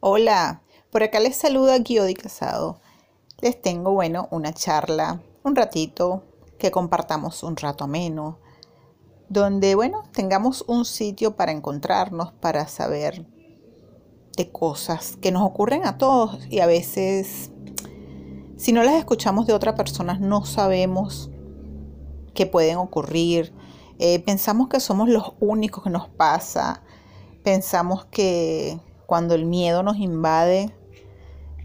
Hola, por acá les saluda Guiodi Casado. Les tengo, bueno, una charla, un ratito, que compartamos un rato ameno, donde, bueno, tengamos un sitio para encontrarnos, para saber de cosas que nos ocurren a todos y a veces, si no las escuchamos de otra persona, no sabemos que pueden ocurrir. Eh, pensamos que somos los únicos que nos pasa. Pensamos que cuando el miedo nos invade,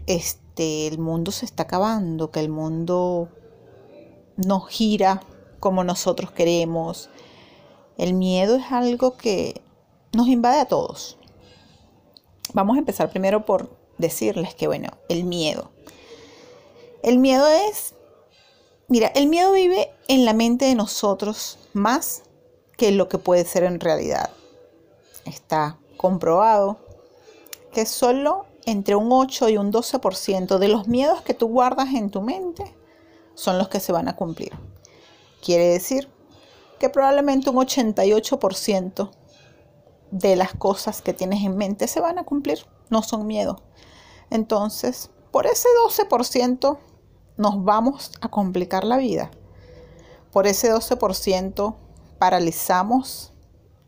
este, el mundo se está acabando, que el mundo no gira como nosotros queremos. El miedo es algo que nos invade a todos. Vamos a empezar primero por decirles que, bueno, el miedo. El miedo es, mira, el miedo vive en la mente de nosotros más que lo que puede ser en realidad. Está comprobado que solo entre un 8 y un 12% de los miedos que tú guardas en tu mente son los que se van a cumplir. Quiere decir que probablemente un 88% de las cosas que tienes en mente se van a cumplir, no son miedo. Entonces, por ese 12% nos vamos a complicar la vida. Por ese 12% paralizamos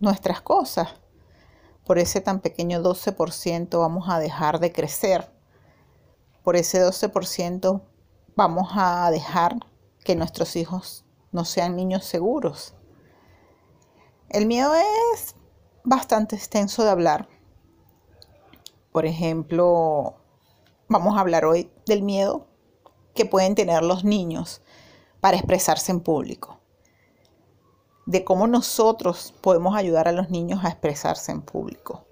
nuestras cosas por ese tan pequeño 12% vamos a dejar de crecer. Por ese 12% vamos a dejar que nuestros hijos no sean niños seguros. El miedo es bastante extenso de hablar. Por ejemplo, vamos a hablar hoy del miedo que pueden tener los niños para expresarse en público de cómo nosotros podemos ayudar a los niños a expresarse en público.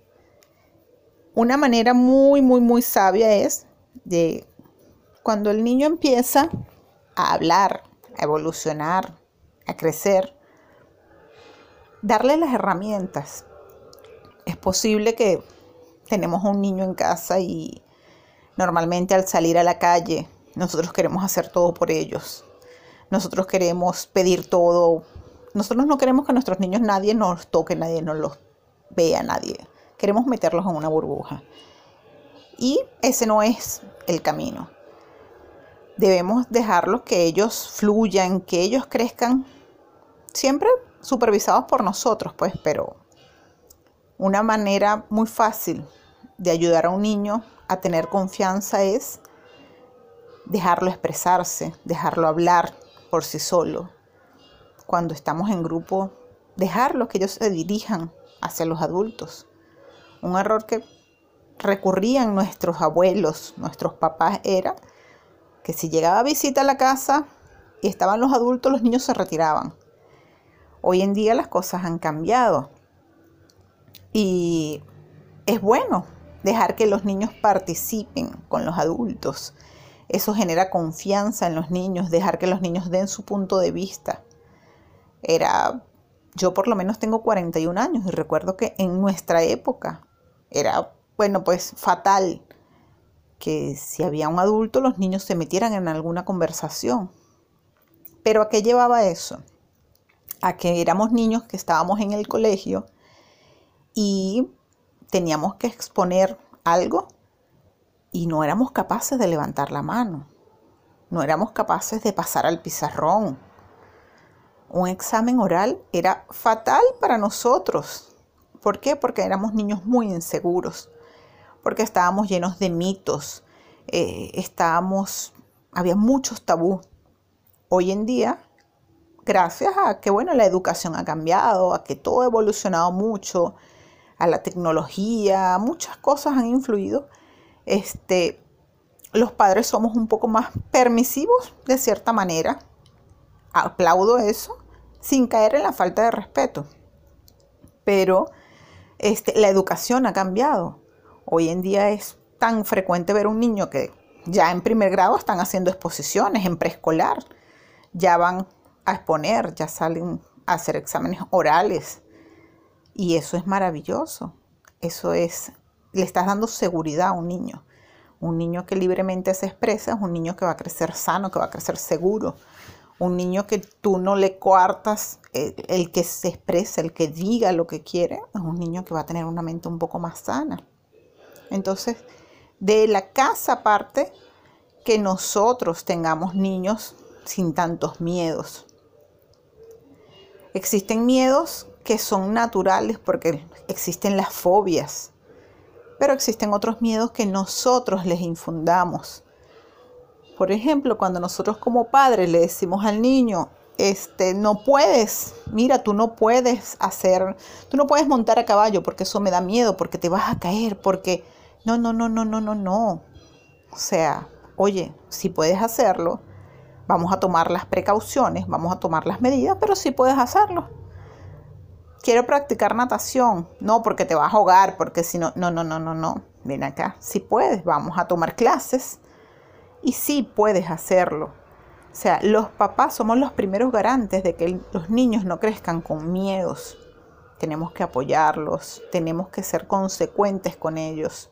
Una manera muy, muy, muy sabia es de cuando el niño empieza a hablar, a evolucionar, a crecer, darle las herramientas. Es posible que tenemos un niño en casa y normalmente al salir a la calle nosotros queremos hacer todo por ellos. Nosotros queremos pedir todo nosotros no queremos que nuestros niños nadie nos toque, nadie nos los vea, nadie. Queremos meterlos en una burbuja. Y ese no es el camino. Debemos dejarlos que ellos fluyan, que ellos crezcan, siempre supervisados por nosotros, pues, pero una manera muy fácil de ayudar a un niño a tener confianza es dejarlo expresarse, dejarlo hablar por sí solo, cuando estamos en grupo, dejarlos que ellos se dirijan hacia los adultos. Un error que recurrían nuestros abuelos, nuestros papás, era que si llegaba visita a la casa y estaban los adultos, los niños se retiraban. Hoy en día las cosas han cambiado y es bueno dejar que los niños participen con los adultos. Eso genera confianza en los niños, dejar que los niños den su punto de vista era, yo por lo menos tengo 41 años y recuerdo que en nuestra época era, bueno, pues fatal que si había un adulto los niños se metieran en alguna conversación. Pero ¿a qué llevaba eso? A que éramos niños que estábamos en el colegio y teníamos que exponer algo y no éramos capaces de levantar la mano, no éramos capaces de pasar al pizarrón, un examen oral era fatal para nosotros. ¿Por qué? Porque éramos niños muy inseguros, porque estábamos llenos de mitos, eh, estábamos, había muchos tabú. Hoy en día, gracias a que bueno, la educación ha cambiado, a que todo ha evolucionado mucho, a la tecnología, muchas cosas han influido. Este, los padres somos un poco más permisivos de cierta manera. Aplaudo eso sin caer en la falta de respeto. Pero este, la educación ha cambiado. Hoy en día es tan frecuente ver un niño que ya en primer grado están haciendo exposiciones, en preescolar, ya van a exponer, ya salen a hacer exámenes orales. Y eso es maravilloso. Eso es, le estás dando seguridad a un niño. Un niño que libremente se expresa es un niño que va a crecer sano, que va a crecer seguro, un niño que tú no le coartas el, que se expresa, el que diga lo que quiere, es un niño que va a tener una mente un poco más sana. Entonces, de la casa aparte que nosotros tengamos niños sin tantos miedos. Existen miedos que son naturales porque existen las fobias, pero existen otros miedos que nosotros les infundamos. Por ejemplo, cuando nosotros como padres le decimos al niño, este, no puedes, mira, tú no puedes hacer, tú no puedes montar a caballo porque eso me da miedo, porque te vas a caer, porque no, no, no, no, no, no, no. O sea, oye, si puedes hacerlo, vamos a tomar las precauciones, vamos a tomar las medidas, pero sí puedes hacerlo. Quiero practicar natación, no porque te vas a ahogar, porque si no, no, no, no, no, no. Ven acá, si puedes, vamos a tomar clases y sí puedes hacerlo o sea, los papás somos los primeros garantes de que los niños no crezcan con miedos. Tenemos que apoyarlos, tenemos que ser consecuentes con ellos.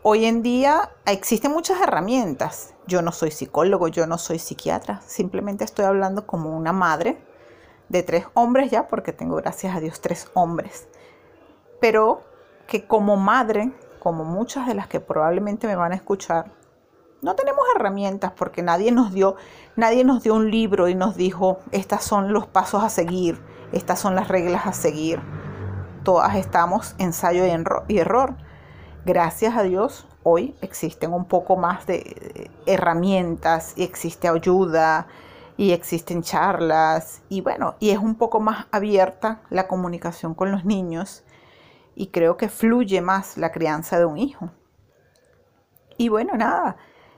Hoy en día existen muchas herramientas. Yo no soy psicólogo, yo no soy psiquiatra, simplemente estoy hablando como una madre de tres hombres ya, porque tengo gracias a Dios tres hombres. Pero que como madre, como muchas de las que probablemente me van a escuchar, no tenemos herramientas porque nadie nos dio, nadie nos dio un libro y nos dijo, estas son los pasos a seguir, estas son las reglas a seguir. Todas estamos ensayo y error. Gracias a Dios, hoy existen un poco más de herramientas y existe ayuda y existen charlas y bueno, y es un poco más abierta la comunicación con los niños y creo que fluye más la crianza de un hijo. Y bueno, nada,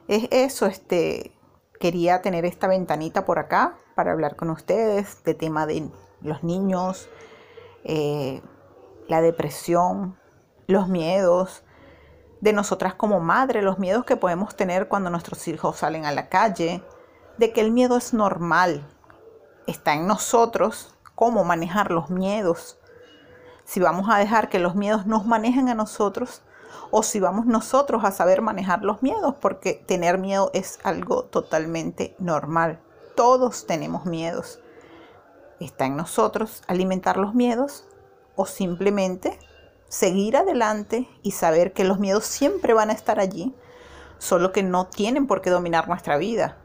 es eso, este, quería tener esta ventanita por acá para hablar con ustedes de tema de los niños, eh, la depresión, los miedos, de nosotras como madre, los miedos que podemos tener cuando nuestros hijos salen a la calle, de que el miedo es normal, está en nosotros cómo manejar los miedos. Si vamos a dejar que los miedos nos manejen a nosotros, o si vamos nosotros a saber manejar los miedos, porque tener miedo es algo totalmente normal. Todos tenemos miedos. Está en nosotros alimentar los miedos o simplemente seguir adelante y saber que los miedos siempre van a estar allí, solo que no tienen por qué dominar nuestra vida.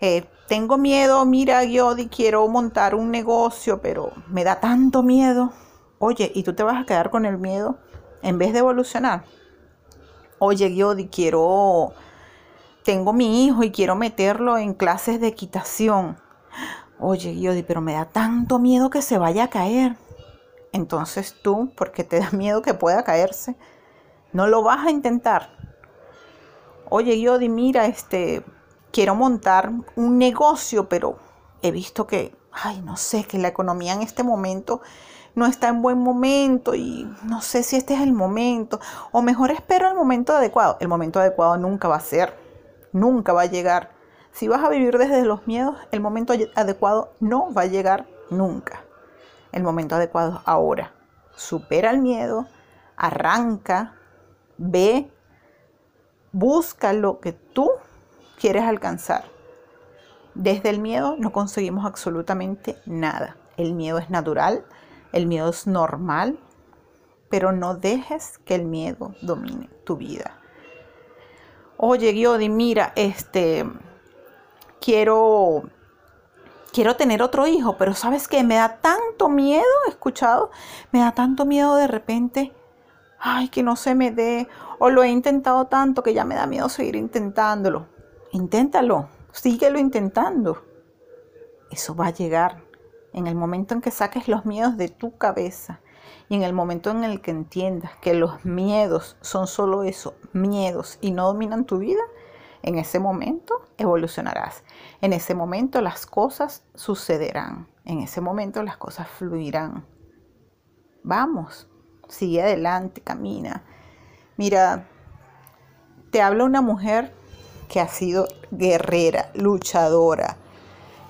Eh, tengo miedo, mira, yo quiero montar un negocio, pero me da tanto miedo. Oye, ¿y tú te vas a quedar con el miedo en vez de evolucionar? oye, Giodi, quiero, tengo mi hijo y quiero meterlo en clases de equitación. Oye, Giodi, pero me da tanto miedo que se vaya a caer. Entonces tú, porque te da miedo que pueda caerse, no lo vas a intentar. Oye, Giodi, mira, este, quiero montar un negocio, pero he visto que, ay, no sé, que la economía en este momento no está en buen momento y no sé si este es el momento, o mejor espero el momento adecuado. El momento adecuado nunca va a ser, nunca va a llegar. Si vas a vivir desde los miedos, el momento adecuado no va a llegar nunca. El momento adecuado es ahora. Supera el miedo, arranca, ve, busca lo que tú quieres alcanzar. Desde el miedo no conseguimos absolutamente nada. El miedo es natural, el miedo es normal, pero no dejes que el miedo domine tu vida. Oye, Giodi, mira, este, quiero, quiero tener otro hijo, pero ¿sabes qué? Me da tanto miedo, escuchado, me da tanto miedo de repente, ay, que no se me dé, o lo he intentado tanto que ya me da miedo seguir intentándolo. Inténtalo, síguelo intentando. Eso va a llegar en el momento en que saques los miedos de tu cabeza y en el momento en el que entiendas que los miedos son solo eso, miedos y no dominan tu vida, en ese momento evolucionarás. En ese momento las cosas sucederán. En ese momento las cosas fluirán. Vamos, sigue adelante, camina. Mira, te habla una mujer que ha sido guerrera, luchadora,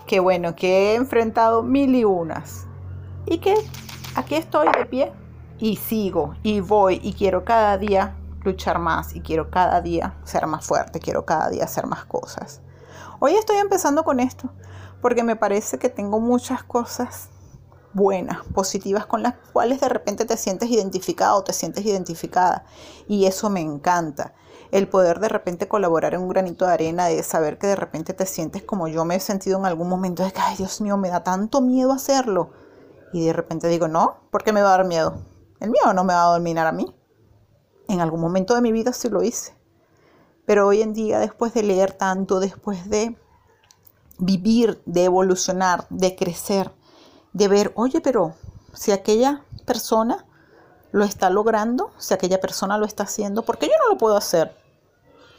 que bueno, que he enfrentado mil y unas. Y que aquí estoy de pie y sigo y voy y quiero cada día luchar más y quiero cada día ser más fuerte, quiero cada día hacer más cosas. Hoy estoy empezando con esto porque me parece que tengo muchas cosas buenas, positivas, con las cuales de repente te sientes identificado o te sientes identificada. Y eso me encanta. El poder de repente colaborar en un granito de arena, de saber que de repente te sientes como yo me he sentido en algún momento, de que, ay Dios mío, me da tanto miedo hacerlo. Y de repente digo, no, ¿por qué me va a dar miedo? El miedo no me va a dominar a mí. En algún momento de mi vida sí lo hice. Pero hoy en día, después de leer tanto, después de vivir, de evolucionar, de crecer, de ver, oye, pero si aquella persona lo está logrando, si aquella persona lo está haciendo, ¿por qué yo no lo puedo hacer?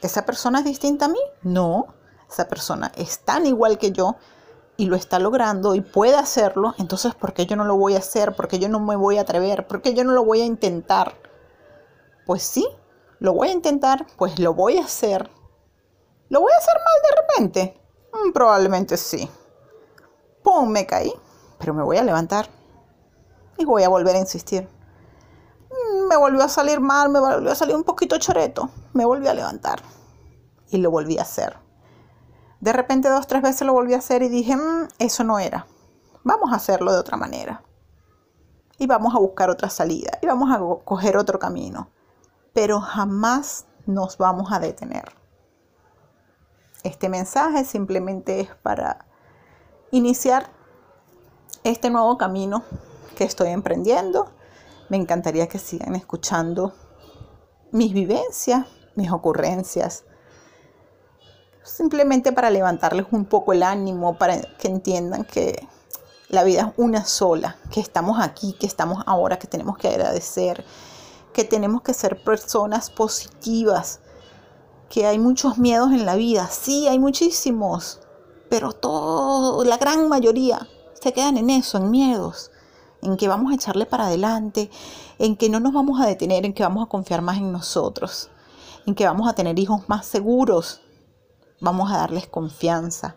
¿Esa persona es distinta a mí? No, esa persona es tan igual que yo y lo está logrando y puede hacerlo, entonces ¿por qué yo no lo voy a hacer? ¿Por qué yo no me voy a atrever? ¿Por qué yo no lo voy a intentar? Pues sí, lo voy a intentar, pues lo voy a hacer. ¿Lo voy a hacer mal de repente? Mm, probablemente sí. ¡Pum! Me caí, pero me voy a levantar. Y voy a volver a insistir. Me volvió a salir mal, me volvió a salir un poquito choreto. Me volví a levantar. Y lo volví a hacer. De repente dos, tres veces lo volví a hacer y dije, mm, eso no era. Vamos a hacerlo de otra manera. Y vamos a buscar otra salida. Y vamos a coger otro camino pero jamás nos vamos a detener. Este mensaje simplemente es para iniciar este nuevo camino que estoy emprendiendo. Me encantaría que sigan escuchando mis vivencias, mis ocurrencias, simplemente para levantarles un poco el ánimo, para que entiendan que la vida es una sola, que estamos aquí, que estamos ahora, que tenemos que agradecer, que tenemos que ser personas positivas, que hay muchos miedos en la vida, sí, hay muchísimos, pero todo, la gran mayoría se quedan en eso, en miedos, en que vamos a echarle para adelante, en que no nos vamos a detener, en que vamos a confiar más en nosotros, en que vamos a tener hijos más seguros, vamos a darles confianza.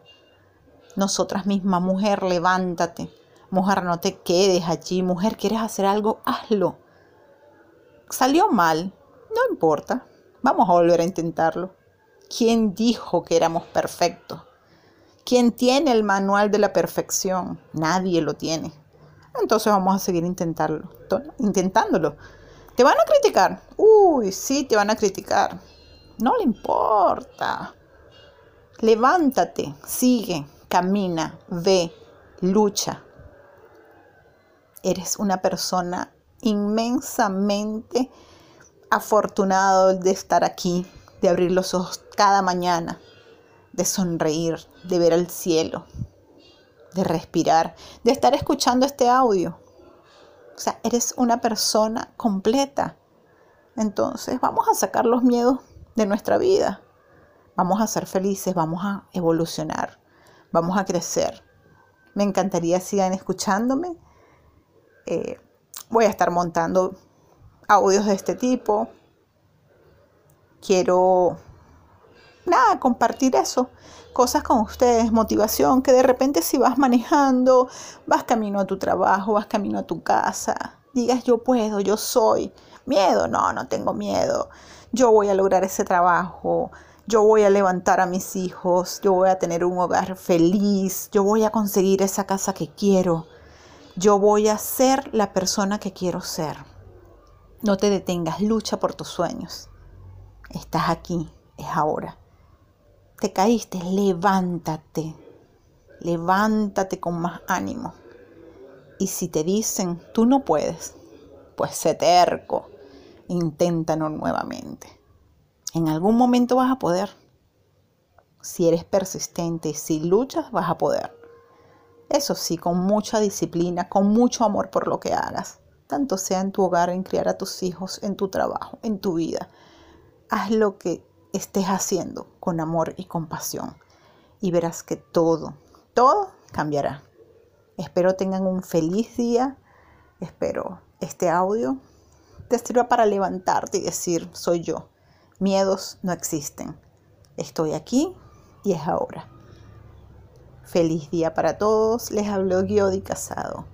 Nosotras mismas, mujer, levántate. Mujer, no te quedes allí. Mujer, ¿quieres hacer algo? Hazlo salió mal, no importa, vamos a volver a intentarlo. ¿Quién dijo que éramos perfectos? ¿Quién tiene el manual de la perfección? Nadie lo tiene. Entonces vamos a seguir intentándolo. ¿Te van a criticar? Uy, sí, te van a criticar. No le importa. Levántate, sigue, camina, ve, lucha. Eres una persona inmensamente afortunado de estar aquí, de abrir los ojos cada mañana, de sonreír, de ver el cielo, de respirar, de estar escuchando este audio. O sea, eres una persona completa. Entonces vamos a sacar los miedos de nuestra vida. Vamos a ser felices, vamos a evolucionar, vamos a crecer. Me encantaría sigan escuchándome. Eh, voy a estar montando audios de este tipo. Quiero, nada, compartir eso, cosas con ustedes, motivación, que de repente si vas manejando, vas camino a tu trabajo, vas camino a tu casa, digas yo puedo, yo soy. Miedo, no, no tengo miedo. Yo voy a lograr ese trabajo. Yo voy a levantar a mis hijos, yo voy a tener un hogar feliz, yo voy a conseguir esa casa que quiero. Yo voy a ser la persona que quiero ser. No te detengas, lucha por tus sueños. Estás aquí, es ahora. Te caíste, levántate. Levántate con más ánimo. Y si te dicen, tú no puedes, pues sé terco. Inténtalo nuevamente. En algún momento vas a poder. Si eres persistente, si luchas, vas a poder. Eso sí, con mucha disciplina, con mucho amor por lo que hagas, tanto sea en tu hogar, en criar a tus hijos, en tu trabajo, en tu vida. Haz lo que estés haciendo con amor y compasión y verás que todo, todo cambiará. Espero tengan un feliz día. Espero este audio te sirva para levantarte y decir, soy yo. Miedos no existen. Estoy aquí y es ahora. Feliz día para todos. Les habló Guiodi Casado.